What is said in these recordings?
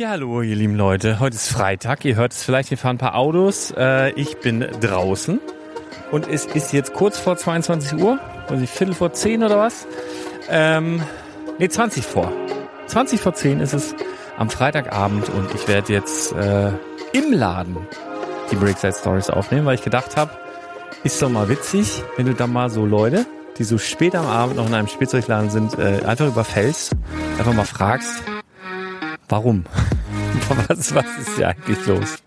Ja, hallo, ihr lieben Leute. Heute ist Freitag. Ihr hört es vielleicht, hier fahren ein paar Autos. Äh, ich bin draußen. Und es ist jetzt kurz vor 22 Uhr. Also Viertel vor 10 oder was? Ähm, nee, 20 vor. 20 vor 10 ist es am Freitagabend und ich werde jetzt äh, im Laden die Breakside Stories aufnehmen, weil ich gedacht habe, ist doch mal witzig, wenn du da mal so Leute, die so spät am Abend noch in einem Spielzeugladen sind, äh, einfach überfällst, einfach mal fragst, warum? was, was ist hier eigentlich los?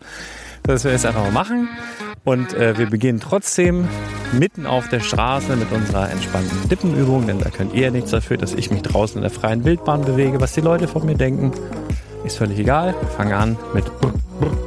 Das wir jetzt einfach mal machen. Und äh, wir beginnen trotzdem mitten auf der Straße mit unserer entspannten Lippenübung, denn da könnt ihr nichts dafür, dass ich mich draußen in der freien Wildbahn bewege. Was die Leute von mir denken, ist völlig egal. Wir fangen an mit Brickstone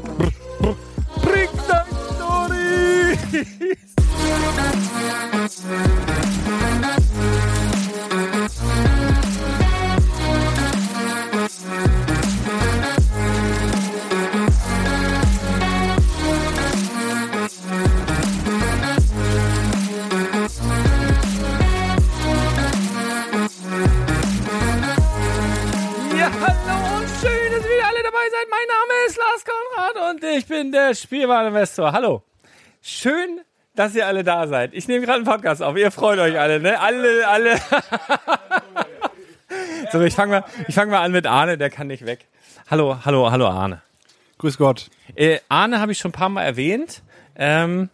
und ich bin der Spielwareninvestor. Hallo. Schön, dass ihr alle da seid. Ich nehme gerade einen Podcast auf. Ihr freut euch alle, ne? Alle, alle. so, ich fange mal, ich fang mal an mit Arne, der kann nicht weg. Hallo, hallo, hallo Arne. Grüß Gott. Äh, Arne habe ich schon ein paar Mal erwähnt. Ähm,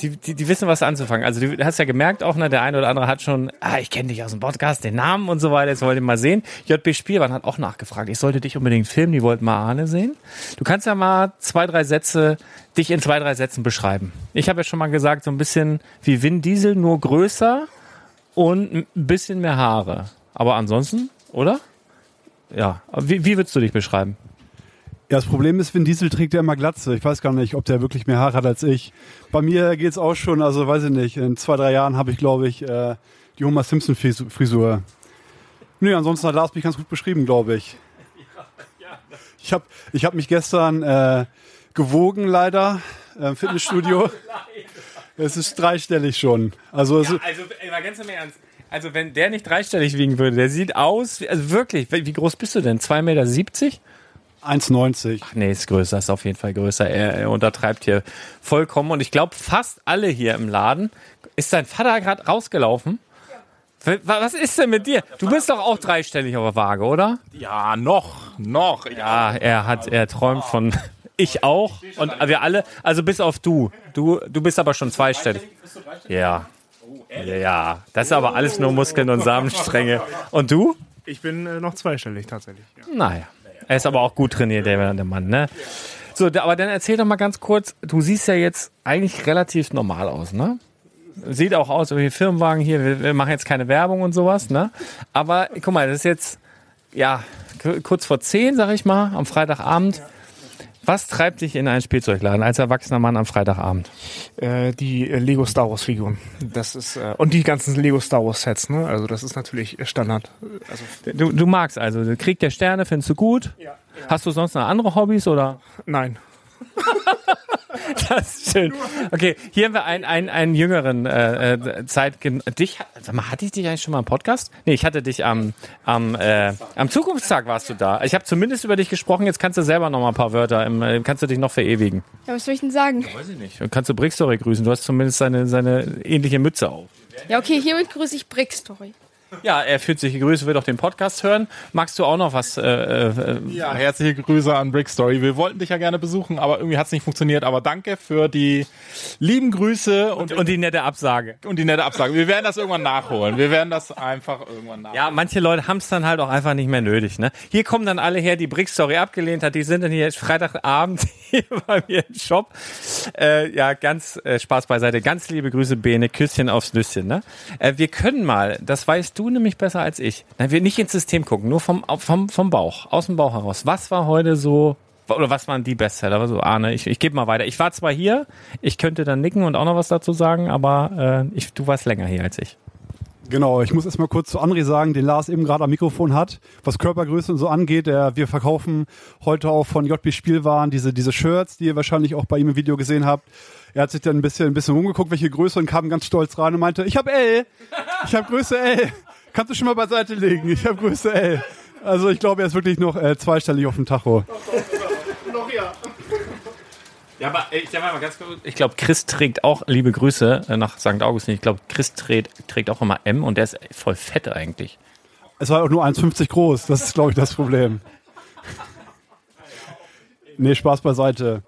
die, die, die wissen, was anzufangen. Also du hast ja gemerkt auch, ne, der eine oder andere hat schon, ah, ich kenne dich aus dem Podcast, den Namen und so weiter, jetzt wollt ihr mal sehen. JB Spielwaren hat auch nachgefragt, ich sollte dich unbedingt filmen, die wollten mal Arne sehen. Du kannst ja mal zwei, drei Sätze, dich in zwei, drei Sätzen beschreiben. Ich habe ja schon mal gesagt, so ein bisschen wie Vin Diesel, nur größer und ein bisschen mehr Haare. Aber ansonsten, oder? Ja, wie, wie würdest du dich beschreiben? Ja, das Problem ist, Vin Diesel trägt ja immer Glatze. Ich weiß gar nicht, ob der wirklich mehr Haare hat als ich. Bei mir geht's auch schon, also weiß ich nicht, in zwei, drei Jahren habe ich, glaube ich, äh, die Homer Simpson Frisur. Nö, ansonsten hat Lars mich ganz gut beschrieben, glaube ich. Ich habe ich hab mich gestern äh, gewogen, leider, äh, im Fitnessstudio. Es ist dreistellig schon. Also, es, also, ey, mal ganz im Ernst. Also, wenn der nicht dreistellig wiegen würde, der sieht aus, also wirklich, wie wie groß bist du denn? 2,70 Meter? 1,90. Nee, ist größer, ist auf jeden Fall größer. Er, er untertreibt hier vollkommen. Und ich glaube, fast alle hier im Laden. Ist dein Vater gerade rausgelaufen? Wa- Was ist denn mit dir? Du bist doch auch dreistellig auf der Waage, oder? Ja, noch, noch. Ja, er hat, er träumt von. Ich auch. Und wir alle, also bis auf du. Du, du bist aber schon zweistellig. Ja. Ja, ja. Das ist aber alles nur Muskeln und Samenstränge. Und du? Ich bin äh, noch zweistellig tatsächlich. Ja. Naja. Er ist aber auch gut trainiert, der, Mann, ne? So, aber dann erzähl doch mal ganz kurz, du siehst ja jetzt eigentlich relativ normal aus, ne? Sieht auch aus wie Firmenwagen hier, wir, wir machen jetzt keine Werbung und sowas, ne? Aber guck mal, das ist jetzt, ja, kurz vor zehn, sag ich mal, am Freitagabend. Was treibt dich in einen Spielzeugladen als erwachsener Mann am Freitagabend? Äh, die Lego Star Wars Figuren. Das ist äh, und die ganzen Lego Star Wars Sets, ne? Also das ist natürlich Standard. Also Du, du magst also, Krieg der Sterne findest du gut? ja, Hast du sonst noch andere Hobbys oder? nein. Das ist schön. Okay, hier haben wir einen, einen, einen jüngeren äh, äh, Zeitgen dich sag mal, hatte ich dich eigentlich schon mal im Podcast? Nee, ich hatte dich am am äh, am Zukunftstag warst du da. Ich habe zumindest über dich gesprochen, jetzt kannst du selber noch mal ein paar Wörter im, äh, kannst du dich noch verewigen. Ja, was soll ich denn sagen? Weiß ich nicht. Kannst du Brickstory grüßen? Du hast zumindest seine seine ähnliche Mütze auf. Ja, okay, hiermit grüße ich Brickstory. Ja, er fühlt sich gegrüßt, will doch den Podcast hören. Magst du auch noch was? Äh, äh, Ja, herzliche Grüße an Brick Story. Wir wollten dich ja gerne besuchen, aber irgendwie hat es nicht funktioniert. Aber danke für die lieben Grüße und, und die nette Absage. und die nette Absage. Wir werden das irgendwann nachholen. Wir werden das einfach irgendwann nachholen. Ja, manche Leute haben es dann halt auch einfach nicht mehr nötig. Ne? Hier kommen dann alle her, die Brick-Story abgelehnt hat. Die sind dann hier Freitagabend hier bei mir im Shop. Äh, ja, ganz äh, Spaß beiseite. Ganz liebe Grüße, Bene. Küsschen aufs Nüsschen. Ne? Äh, wir können mal, das weißt du nämlich besser als ich. Nein, wir nicht ins System gucken, nur vom, vom, vom Bauch, aus dem Bauch heraus. Was war heute so, oder was waren die Bestseller? Also Arne, ich, ich gebe mal weiter. Ich war zwar hier, ich könnte dann nicken und auch noch was dazu sagen, aber äh, ich, du warst länger hier als ich. Genau, ich muss erstmal kurz zu André sagen, den Lars eben gerade am Mikrofon hat, was Körpergröße und so angeht. Der, wir verkaufen heute auch von JB Spielwaren diese, diese Shirts, die ihr wahrscheinlich auch bei ihm im Video gesehen habt. Er hat sich dann ein bisschen, ein bisschen rumgeguckt, welche Größe und kam ganz stolz rein und meinte, ich habe L, ich habe Größe L. Kannst du schon mal beiseite legen, ich habe Größe L. Also ich glaube, er ist wirklich noch äh, zweistellig auf dem Tacho. Ja, aber ich sag mal ganz kurz, ich glaube, Chris trägt auch, liebe Grüße äh, nach St. Augustin, ich glaube, Chris trägt, trägt auch immer M und der ist voll fett eigentlich. Es war auch nur 1,50 groß. Das ist, glaube ich, das Problem. Nee, Spaß beiseite.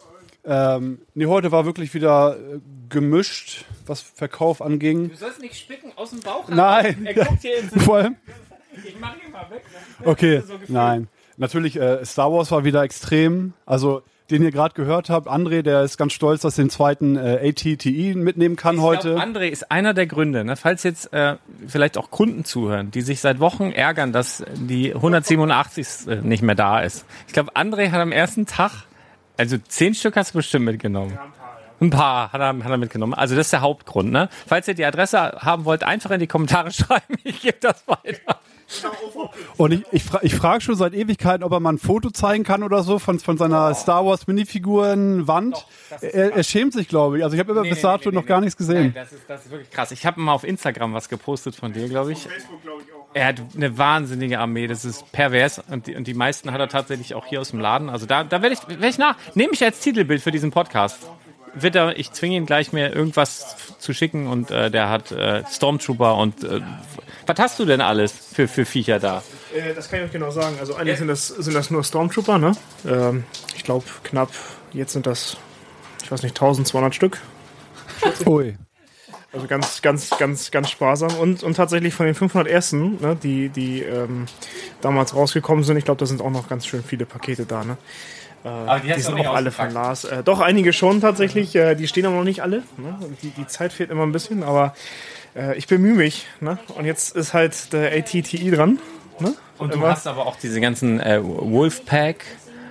Ähm, nee, heute war wirklich wieder äh, gemischt, was Verkauf anging. Du sollst nicht spicken aus dem Bauch. Nein. Er guckt hier ins Vor allem, Ich mach ihn mal weg. okay, so nein. Natürlich, äh, Star Wars war wieder extrem. Also, den ihr gerade gehört habt, André, der ist ganz stolz, dass er den zweiten äh, ATTI mitnehmen kann heute. Ich glaub, André ist einer der Gründe, ne? falls jetzt äh, vielleicht auch Kunden zuhören, die sich seit Wochen ärgern, dass die 187 äh, nicht mehr da ist. Ich glaube, André hat am ersten Tag, also zehn Stück hast du bestimmt mitgenommen. Ein paar hat er, hat er mitgenommen. Also das ist der Hauptgrund. Ne? Falls ihr die Adresse haben wollt, einfach in die Kommentare schreiben. Ich gebe das weiter. Und ich, ich, fra ich frage schon seit Ewigkeiten, ob er mal ein Foto zeigen kann oder so von, von seiner Star Wars Minifigurenwand. Er, er schämt sich, glaube ich. Also ich habe immer bis dato noch gar nichts gesehen. Nein, das, ist, das ist wirklich krass. Ich habe mal auf Instagram was gepostet von dir, glaube ich. Er hat eine wahnsinnige Armee, das ist pervers. Und die, und die meisten hat er tatsächlich auch hier aus dem Laden. Also da, da werde ich, werd ich nach. Nehme ich als Titelbild für diesen Podcast. Wird er, ich zwinge ihn gleich mir irgendwas zu schicken und äh, der hat äh, Stormtrooper und äh, was hast du denn alles für, für Viecher da? Äh, das kann ich euch genau sagen. Also eigentlich sind das, sind das nur Stormtrooper, ne? Ähm, ich glaube knapp, jetzt sind das, ich weiß nicht, 1200 Stück. Ui. Also ganz, ganz, ganz, ganz sparsam. Und, und tatsächlich von den 500 ersten, ne, die, die ähm, damals rausgekommen sind, ich glaube, da sind auch noch ganz schön viele Pakete da. Ne? Äh, Aber die die sind auch alle von. Lars. Äh, doch, einige schon tatsächlich. Äh, die stehen aber noch nicht alle. Ne? Die, die Zeit fehlt immer ein bisschen, aber äh, ich bemühe mich. Ne? Und jetzt ist halt der ATTI dran. Ne? Und du Immer. hast aber auch diese ganzen äh, Wolfpack,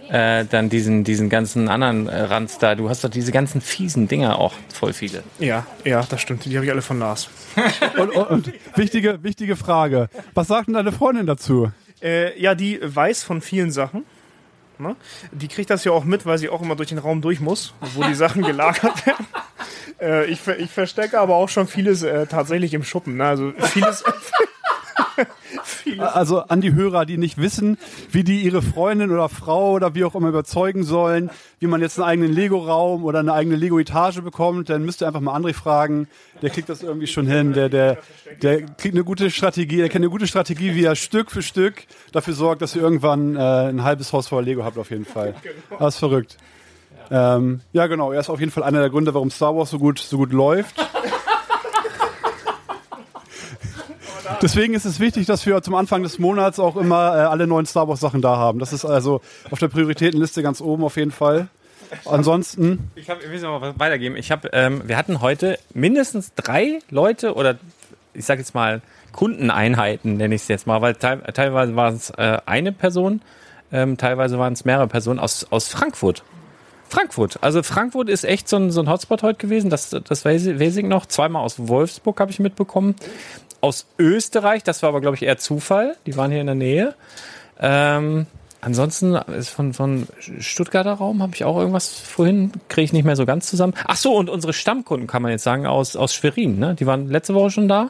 äh, dann diesen, diesen ganzen anderen äh, Ranz da. Du hast doch diese ganzen fiesen Dinger auch voll viele. Ja, ja, das stimmt. Die habe ich alle von Lars. Und, und, und wichtige, wichtige Frage. Was sagt denn deine Freundin dazu? Äh, ja, die weiß von vielen Sachen. Ne? Die kriegt das ja auch mit, weil sie auch immer durch den Raum durch muss, wo die Sachen gelagert werden. Äh, ich, ich verstecke aber auch schon vieles äh, tatsächlich im Schuppen. Ne? Also vieles. Also an die Hörer, die nicht wissen, wie die ihre Freundin oder Frau oder wie auch immer überzeugen sollen, wie man jetzt einen eigenen Lego-Raum oder eine eigene Lego-Etage bekommt, dann müsst ihr einfach mal André fragen. Der kriegt das irgendwie schon hin. Der, der, der kriegt eine gute Strategie, der kennt eine gute Strategie, wie er Stück für Stück dafür sorgt, dass ihr irgendwann äh, ein halbes Haus voller Lego habt auf jeden Fall. Das ist verrückt. Ähm, ja, genau. Er ist auf jeden Fall einer der Gründe, warum Star Wars so gut, so gut läuft. Deswegen ist es wichtig, dass wir zum Anfang des Monats auch immer äh, alle neuen Star Wars Sachen da haben. Das ist also auf der Prioritätenliste ganz oben auf jeden Fall. Ansonsten, Ich habe, ich noch was weitergeben. Ich habe, ähm, wir hatten heute mindestens drei Leute oder ich sage jetzt mal Kundeneinheiten, nenne ich es jetzt mal, weil teil, teilweise war es äh, eine Person, ähm, teilweise waren es mehrere Personen aus, aus Frankfurt. Frankfurt. Also Frankfurt ist echt so ein, so ein Hotspot heute gewesen. Das, das weiß ich weiß ich noch. Zweimal aus Wolfsburg habe ich mitbekommen. Aus Österreich, das war aber, glaube ich, eher Zufall. Die waren hier in der Nähe. Ähm, ansonsten ist von, von Stuttgarter Raum habe ich auch irgendwas vorhin, kriege ich nicht mehr so ganz zusammen. Ach so, und unsere Stammkunden kann man jetzt sagen aus, aus Schwerin. Ne? Die waren letzte Woche schon da,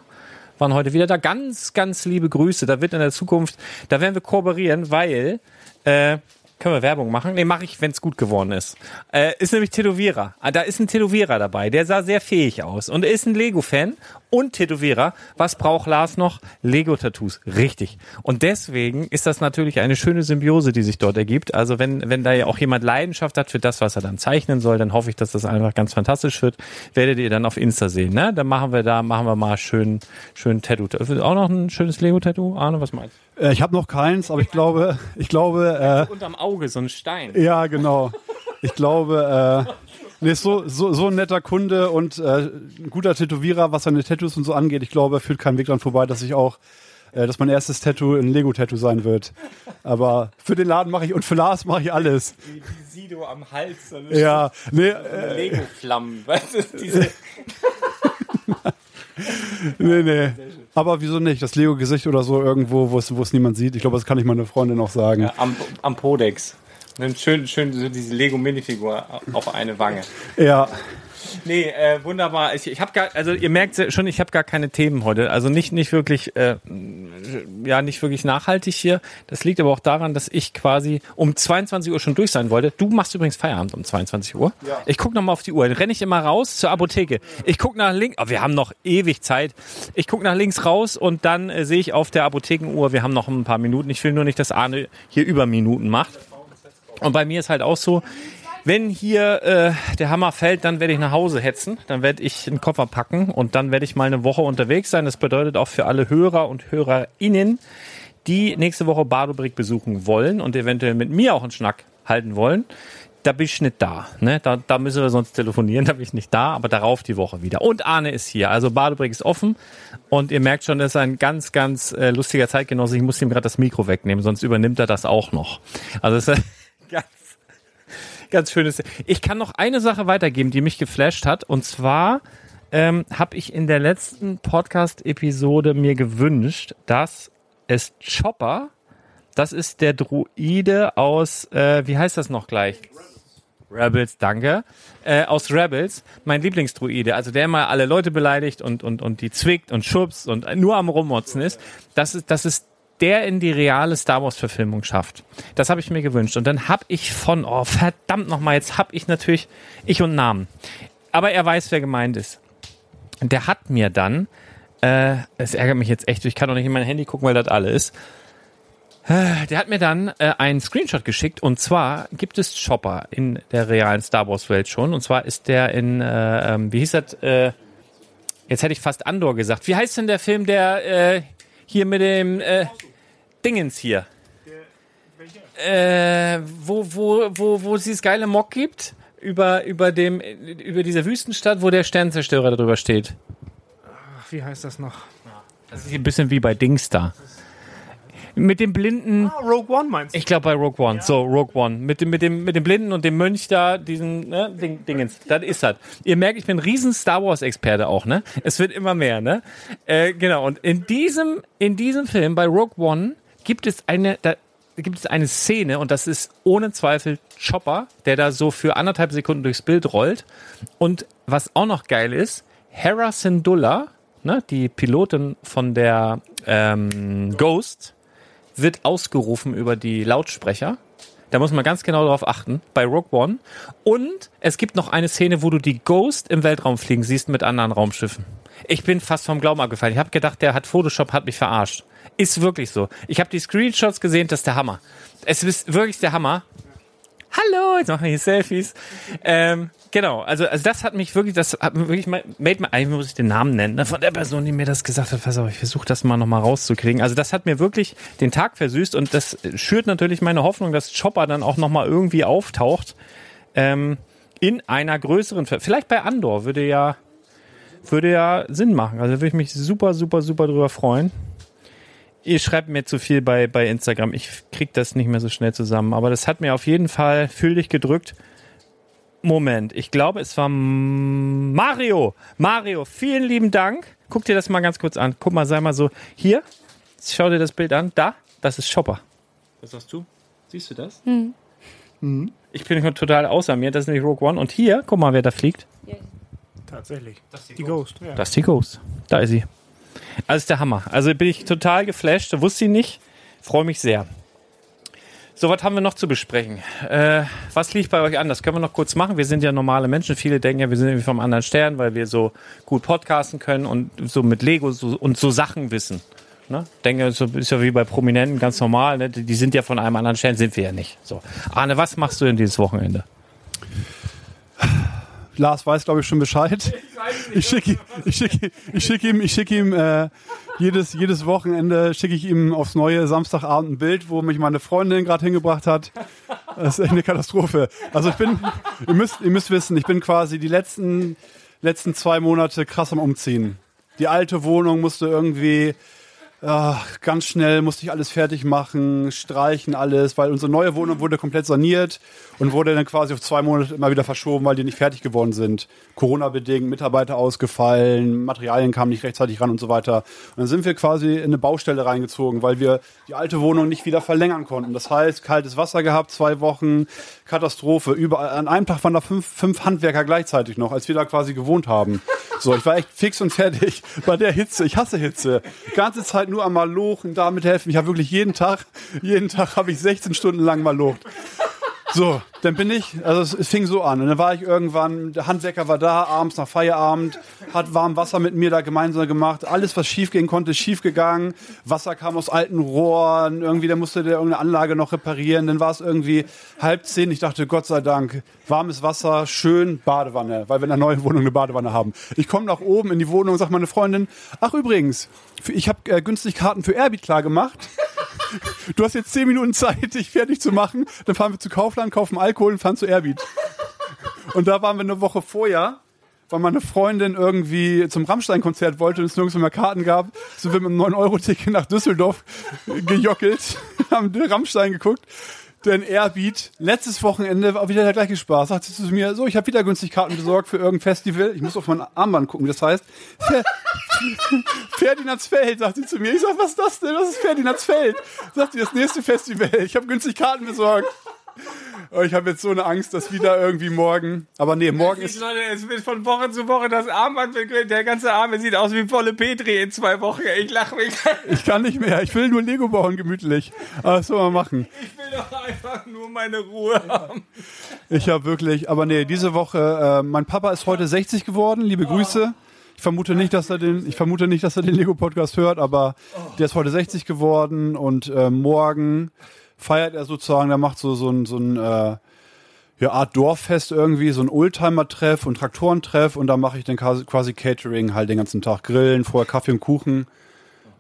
waren heute wieder da. Ganz, ganz liebe Grüße. Da wird in der Zukunft, da werden wir kooperieren, weil äh, können wir Werbung machen? Nee, mache ich, wenn es gut geworden ist. Äh, ist nämlich Tätowierer. Ah, Da ist ein Tätowierer dabei. Der sah sehr fähig aus. Und er ist ein Lego-Fan und Tätowierer. Was braucht Lars noch? Lego-Tattoos. Richtig. Und deswegen ist das natürlich eine schöne Symbiose, die sich dort ergibt. Also wenn, wenn da ja auch jemand Leidenschaft hat für das, was er dann zeichnen soll, dann hoffe ich, dass das einfach ganz fantastisch wird. Werdet ihr dann auf Insta sehen, ne? Dann machen wir da, machen wir mal schön, schön Tattoo. Auch noch ein schönes Lego-Tattoo? Arne, was meinst äh, ich habe noch keins, aber ich glaube, ich glaube, du? Unterm Auge, so ein Stein. ja, genau. Ich glaube, äh, nee, ist so, so, so ein netter Kunde und äh, ein guter Tätowierer, was seine Tattoos und so angeht. Ich glaube, er führt keinen Weg dran vorbei, dass ich auch, äh, dass mein erstes Tattoo ein Lego-Tattoo sein wird. Aber für den Laden mache ich und für Lars mache ich alles. Wie Sido am Hals. So Ja, nee, äh, Lego-Flammen. Was ist diese? nee, nee. Aber wieso nicht? Das Lego-Gesicht oder so irgendwo, wo es, niemand sieht. Ich glaube, das kann ich meiner Freundin auch sagen. am, am Podex. Nimmt schön, schön so diese Lego-Minifigur auf eine Wange. Ja. Nee, äh, wunderbar. Ich, ich habe gar, also ihr merkt schon, ich habe gar keine Themen heute. Also nicht, nicht wirklich äh, ja nicht wirklich nachhaltig hier. Das liegt aber auch daran, dass ich quasi um 22 Uhr schon durch sein wollte. Du machst übrigens Feierabend um 22 Uhr. Ja. Ich guck noch mal auf die Uhr. Dann renne ich immer raus zur Apotheke. Ich guck nach links. Oh, wir haben noch ewig Zeit. Ich guck nach links raus und dann äh, sehe ich auf der Apothekenuhr, wir haben noch ein paar Minuten. Ich will nur nicht, dass Arne hier über Minuten macht. Und bei mir ist halt auch so, wenn hier äh, der Hammer fällt, dann werde ich nach Hause hetzen, dann werde ich einen Koffer packen und dann werde ich mal eine Woche unterwegs sein. Das bedeutet auch für alle Hörer und Hörerinnen, die nächste Woche Badobrick besuchen wollen und eventuell mit mir auch einen Schnack halten wollen, da bin ich nicht da. Ne? Da, da müssen wir sonst telefonieren, da bin ich nicht da, aber darauf die Woche wieder. Und Arne ist hier. Also Badebrick ist offen und ihr merkt schon, das ist ein ganz, ganz äh, lustiger Zeitgenosse. Ich muss ihm gerade das Mikro wegnehmen, sonst übernimmt er das auch noch. Also es ist ganz, ganz schönes. Ich kann noch eine Sache weitergeben, die mich geflasht hat. Und zwar ähm, habe ich in der letzten Podcast-Episode mir gewünscht, dass es Chopper, das ist der Druide aus, äh, wie heißt das noch gleich? Rebels, danke. Äh, aus Rebels, mein Lieblingsdruide, also der immer alle Leute beleidigt und, und, und die zwickt und schubst und nur am Rummotzen ist. Das ist, das ist der in die reale Star Wars Verfilmung schafft. Das habe ich mir gewünscht. Und dann habe ich von, oh verdammt nochmal, jetzt habe ich natürlich ich und Namen. Aber er weiß, wer gemeint ist. Der hat mir dann, äh, es ärgert mich jetzt echt, ich kann doch nicht in mein Handy gucken, weil das alle ist. Äh, Der hat mir dann äh, einen Screenshot geschickt und zwar gibt es Chopper in der realen Star Wars Welt schon und zwar ist der in, äh, ähm, wie hieß das, äh, jetzt hätte ich fast Andor gesagt. Wie heißt denn der Film, der äh, hier mit dem äh, Dingens hier? Äh, wo, wo, wo, wo es dieses geile Mock gibt? Über, über dem, über dieser Wüstenstadt, wo der Sternzerstörer drüber steht. Ach, wie heißt das noch? Das ist ein bisschen wie bei Dings da. Mit dem blinden, Ah, Rogue One meinst du? ich glaube bei Rogue One, so Rogue One, mit dem, mit dem, mit dem Blinden und dem Mönch da, diesen ne, Ding, Dingens, das ist das. Ihr merkt, ich bin ein riesen Star Wars Experte auch, ne? Es wird immer mehr, ne? Äh, genau. Und in diesem, in diesem Film bei Rogue One gibt es eine, da gibt es eine Szene und das ist ohne Zweifel Chopper, der da so für anderthalb Sekunden durchs Bild rollt. Und was auch noch geil ist, Hera Syndulla, ne, die Pilotin von der ähm, Ghost, wird ausgerufen über die Lautsprecher. Da muss man ganz genau darauf achten, bei Rogue One. Und es gibt noch eine Szene, wo du die Ghost im Weltraum fliegen siehst mit anderen Raumschiffen. Ich bin fast vom Glauben abgefallen. Ich habe gedacht, der hat Photoshop, hat mich verarscht. Ist wirklich so. Ich habe die Screenshots gesehen, das ist der Hammer. Es ist wirklich der Hammer. Hallo, jetzt machen wir hier Selfies. Ähm, genau, also, also das hat mich wirklich, das hat mir wirklich, made me, eigentlich muss ich den Namen nennen, ne, von der Person, die mir das gesagt hat. Pass auf, ich versuche das mal nochmal rauszukriegen. Also das hat mir wirklich den Tag versüßt und das schürt natürlich meine Hoffnung, dass Chopper dann auch nochmal irgendwie auftaucht. Ähm, in einer größeren, vielleicht bei Andor würde ja, würde ja Sinn machen. Also würde ich mich super, super, super drüber freuen. Ihr schreibt mir zu viel bei, bei Instagram. Ich krieg das nicht mehr so schnell zusammen. Aber das hat mir auf jeden Fall fühlig gedrückt. Moment, ich glaube, es war Mario. Mario, vielen lieben Dank. Guck dir das mal ganz kurz an. Guck mal, sei mal so. Hier, schau dir das Bild an. Da, das ist Chopper. Was sagst du? Siehst du das? Ich bin total außer mir. Das ist nämlich Rogue One. Und hier, guck mal, wer da fliegt. Tatsächlich. die Ghost. Ja. Das ist die Ghost. Da ist sie. Also ist der Hammer. Also bin ich total geflasht. Wusste ich nicht. Freue mich sehr. So, was haben wir noch zu besprechen? Äh, was liegt bei euch an? Das können wir noch kurz machen. Wir sind ja normale Menschen. Viele denken ja, wir sind irgendwie vom anderen Stern, weil wir so gut podcasten können und so mit Lego so, und so Sachen wissen. Ne? Denke, so ist ja wie bei Prominenten ganz normal. Ne? Die sind ja von einem anderen Stern, sind wir ja nicht. So, Arne, was machst du denn dieses Wochenende? Lars weiß, glaube ich, schon Bescheid. Ich schicke ich schicke, ich schicke ihm, ich schicke ihm äh, jedes, jedes Wochenende schicke ich ihm aufs neue Samstagabend ein Bild, wo mich meine Freundin gerade hingebracht hat. Das ist echt eine Katastrophe. Also ich bin, ihr müsst, ihr müsst wissen, ich bin quasi die letzten, letzten zwei Monate krass am Umziehen. Die alte Wohnung musste irgendwie Ah, ganz schnell musste ich alles fertig machen, streichen alles, weil unsere neue Wohnung wurde komplett saniert und wurde dann quasi auf zwei Monate immer wieder verschoben, weil die nicht fertig geworden sind. Corona-bedingt, Mitarbeiter ausgefallen, Materialien kamen nicht rechtzeitig ran und so weiter. Und dann sind wir quasi in eine Baustelle reingezogen, weil wir die alte Wohnung nicht wieder verlängern konnten. Das heißt, kaltes Wasser gehabt, zwei Wochen, Katastrophe. Überall, an einem Tag waren da fünf, fünf Handwerker gleichzeitig noch, als wir da quasi gewohnt haben. So, ich war echt fix und fertig bei der Hitze. Ich hasse Hitze. Ganze Zeit nur am Malochen, damit helfen. Ich habe wirklich jeden Tag, jeden Tag habe ich 16 Stunden lang malocht. So, dann bin ich, also es, es fing so an. Und dann war ich irgendwann, der Handwerker war da, abends nach Feierabend, hat warm Wasser mit mir da gemeinsam gemacht. Alles, was schief gehen konnte, ist schief gegangen. Wasser kam aus alten Rohren, irgendwie, da musste der irgendeine Anlage noch reparieren. Dann war es irgendwie halb zehn. Ich dachte, Gott sei Dank, warmes Wasser, schön Badewanne, weil wir in der neuen Wohnung eine Badewanne haben. Ich komme nach oben in die Wohnung und sage meine Freundin, ach übrigens, ich habe äh, günstig Karten für Airbeat klar gemacht. Du hast jetzt zehn Minuten Zeit, dich fertig zu machen. Dann fahren wir zu Kaufland, kaufen Alkohol und fahren zu Airbeat. Und da waren wir eine Woche vorher, weil meine Freundin irgendwie zum Rammstein-Konzert wollte und es nirgends mehr Karten gab, sind wir mit einem 9-Euro-Ticket nach Düsseldorf gejockelt, haben Rammstein geguckt. Denn Airbeat, letztes Wochenende war wieder der gleiche Spaß. Sagt sie zu mir, so, ich habe wieder günstig Karten besorgt für irgendein Festival. Ich muss auf mein Armband gucken, wie das heißt. Fer Ferdinandsfeld, sagt sie zu mir. Ich sag, was ist das denn? Was ist Ferdinandsfeld? Sagt sie, das nächste Festival. Ich habe günstig Karten besorgt. Oh, ich habe jetzt so eine Angst, dass wieder irgendwie morgen. Aber nee, morgen ist. Leute, es wird von Woche zu Woche das Armband wird- Der ganze Arm sieht aus wie volle Petri in zwei Wochen. Ich lache mich. Ich kann nicht mehr. Ich will nur Lego bauen, gemütlich. Aber das soll man machen. Ich will doch einfach nur meine Ruhe haben. Ich habe wirklich, aber nee, diese Woche, äh, mein Papa ist heute 60 geworden, liebe Grüße. Ich vermute nicht, dass er den, ich vermute nicht, dass er den Lego Podcast hört, aber der ist heute 60 geworden und äh, morgen feiert er sozusagen, der macht so so ein so ein äh, ja, Art Dorffest irgendwie, so ein Oldtimer-Treff und Traktorentreff und da mache ich dann quasi, Catering halt den ganzen Tag grillen, vorher Kaffee und Kuchen.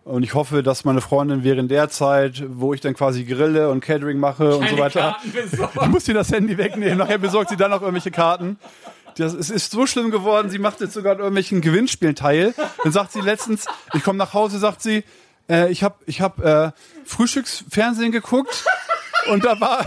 Und ich hoffe, dass meine Freundin während der Zeit, wo ich dann quasi grille und Catering mache und so weiter, ich muss dir das Handy wegnehmen. Nachher besorgt sie dann noch irgendwelche Karten. Das, es ist so schlimm geworden, sie macht jetzt sogar an irgendwelchen Gewinnspielen teil. Dann sagt sie letztens, ich komme nach Hause, sagt sie, äh, ich habe ich hab, äh, Frühstücksfernsehen geguckt und da war,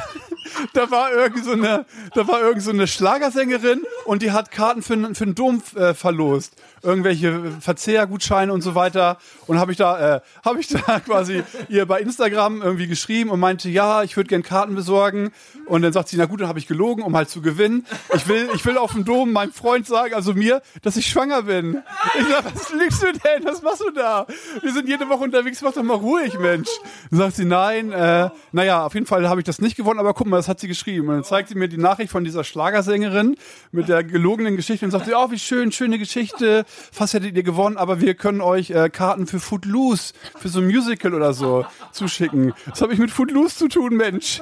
da war irgend so eine, da war irgend so eine Schlagersängerin und die hat Karten für, für den Dom äh, verlost. Irgendwelche Verzehrgutscheine und so weiter. Und habe ich da, äh, habe ich da quasi ihr bei Instagram irgendwie geschrieben und meinte, ja, ich würde gern Karten besorgen. Und dann sagt sie, na gut, dann habe ich gelogen, um halt zu gewinnen. Ich will, ich will auf dem Dom meinem Freund sagen, also mir, dass ich schwanger bin. Ich sag, was liegst du denn? Was machst du da? Wir sind jede Woche unterwegs, mach doch mal ruhig, Mensch. Dann sagt sie, nein, äh, naja, auf jeden Fall habe ich das nicht gewonnen, aber guck mal, das hat sie geschrieben. Und dann zeigt sie mir die Nachricht von dieser Schlagersängerin mit der gelogenen Geschichte und sagt sie, oh, wie schön, schöne Geschichte, fast hättet ihr gewonnen, aber wir können euch äh, Karten für Footloose, für so ein Musical oder so zuschicken. Was habe ich mit Footloose zu tun, Mensch?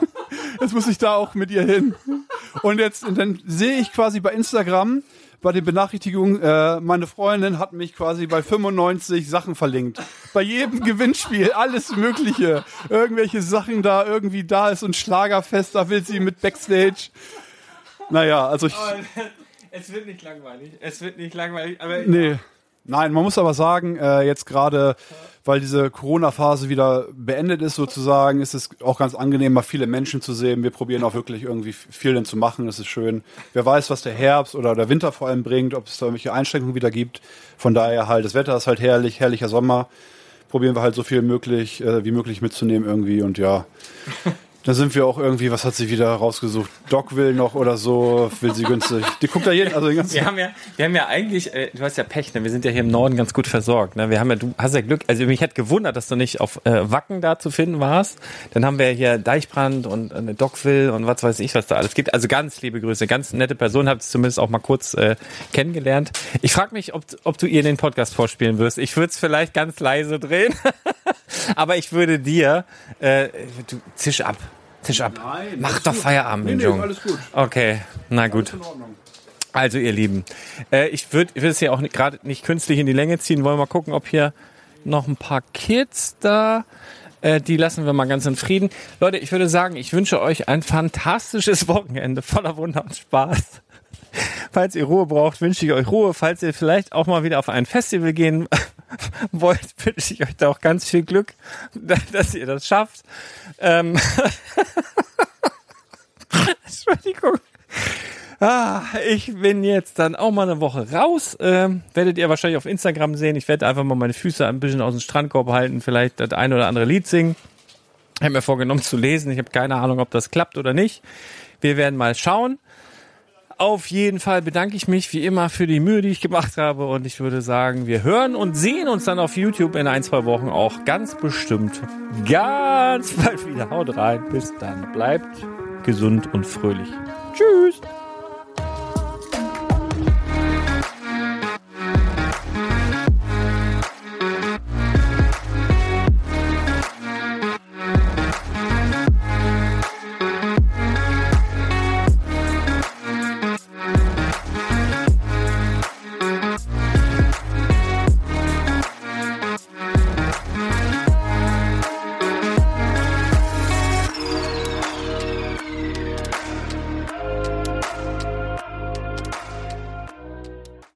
Jetzt muss ich da auch mit ihr hin. Und jetzt, und dann sehe ich quasi bei Instagram, bei den Benachrichtigungen, äh, meine Freundin hat mich quasi bei 95 Sachen verlinkt. Bei jedem Gewinnspiel, alles Mögliche. Irgendwelche Sachen da, irgendwie da ist ein Schlagerfest, da will sie mit Backstage. Naja, also ich, Es wird nicht langweilig. Es wird nicht langweilig. Aber nee. Nein, man muss aber sagen, äh, jetzt gerade, weil diese Corona-Phase wieder beendet ist sozusagen, ist es auch ganz angenehm, mal viele Menschen zu sehen. Wir probieren auch wirklich irgendwie viel denn zu machen. Das ist schön. Wer weiß, was der Herbst oder der Winter vor allem bringt, ob es da irgendwelche Einschränkungen wieder gibt. Von daher halt, das Wetter ist halt herrlich, herrlicher Sommer. Probieren wir halt so viel möglich, äh, wie möglich mitzunehmen irgendwie und ja. Da sind wir auch irgendwie, was hat sie wieder rausgesucht? Doc will noch oder so, will sie günstig. Die guckt da jeden, also den ganzen Wir haben ja, wir haben ja eigentlich, äh, du hast ja Pech, ne? wir sind ja hier im Norden ganz gut versorgt. Ne? Wir haben ja, du hast ja Glück, also mich hat gewundert, dass du nicht auf äh, Wacken da zu finden warst. Dann haben wir hier Deichbrand und äh, Dockville und was weiß ich, was da alles gibt. Also ganz liebe Grüße, ganz nette Person, habt zumindest auch mal kurz äh, kennengelernt. Ich frage mich, ob, ob du ihr den Podcast vorspielen wirst. Ich würde es vielleicht ganz leise drehen, aber ich würde dir, äh, du zisch ab. Zisch ab. Nein, Mach doch gut. Feierabend, Nee, nee, Junge. alles gut. Okay, na gut. Also ihr Lieben, äh, ich würde es ja auch gerade nicht künstlich in die Länge ziehen. Wollen wir mal gucken, ob hier noch ein paar Kids da. Äh, die lassen wir mal ganz in Frieden. Leute, ich würde sagen, ich wünsche euch ein fantastisches Wochenende voller Wunder und Spaß. Falls ihr Ruhe braucht, wünsche ich euch Ruhe. Falls ihr vielleicht auch mal wieder auf ein Festival gehen wollt, wünsche ich euch da auch ganz viel Glück, dass ihr das schafft. Ähm Entschuldigung. Ah, ich bin jetzt dann auch mal eine Woche raus. Ähm, werdet ihr wahrscheinlich auf Instagram sehen. Ich werde einfach mal meine Füße ein bisschen aus dem Strandkorb halten, vielleicht das ein oder andere Lied singen. Ich habe mir vorgenommen zu lesen. Ich habe keine Ahnung, ob das klappt oder nicht. Wir werden mal schauen. Auf jeden Fall bedanke ich mich wie immer für die Mühe, die ich gemacht habe. Und ich würde sagen, wir hören und sehen uns dann auf YouTube in ein, zwei Wochen auch ganz bestimmt ganz bald wieder. Haut rein. Bis dann. Bleibt gesund und fröhlich. Tschüss.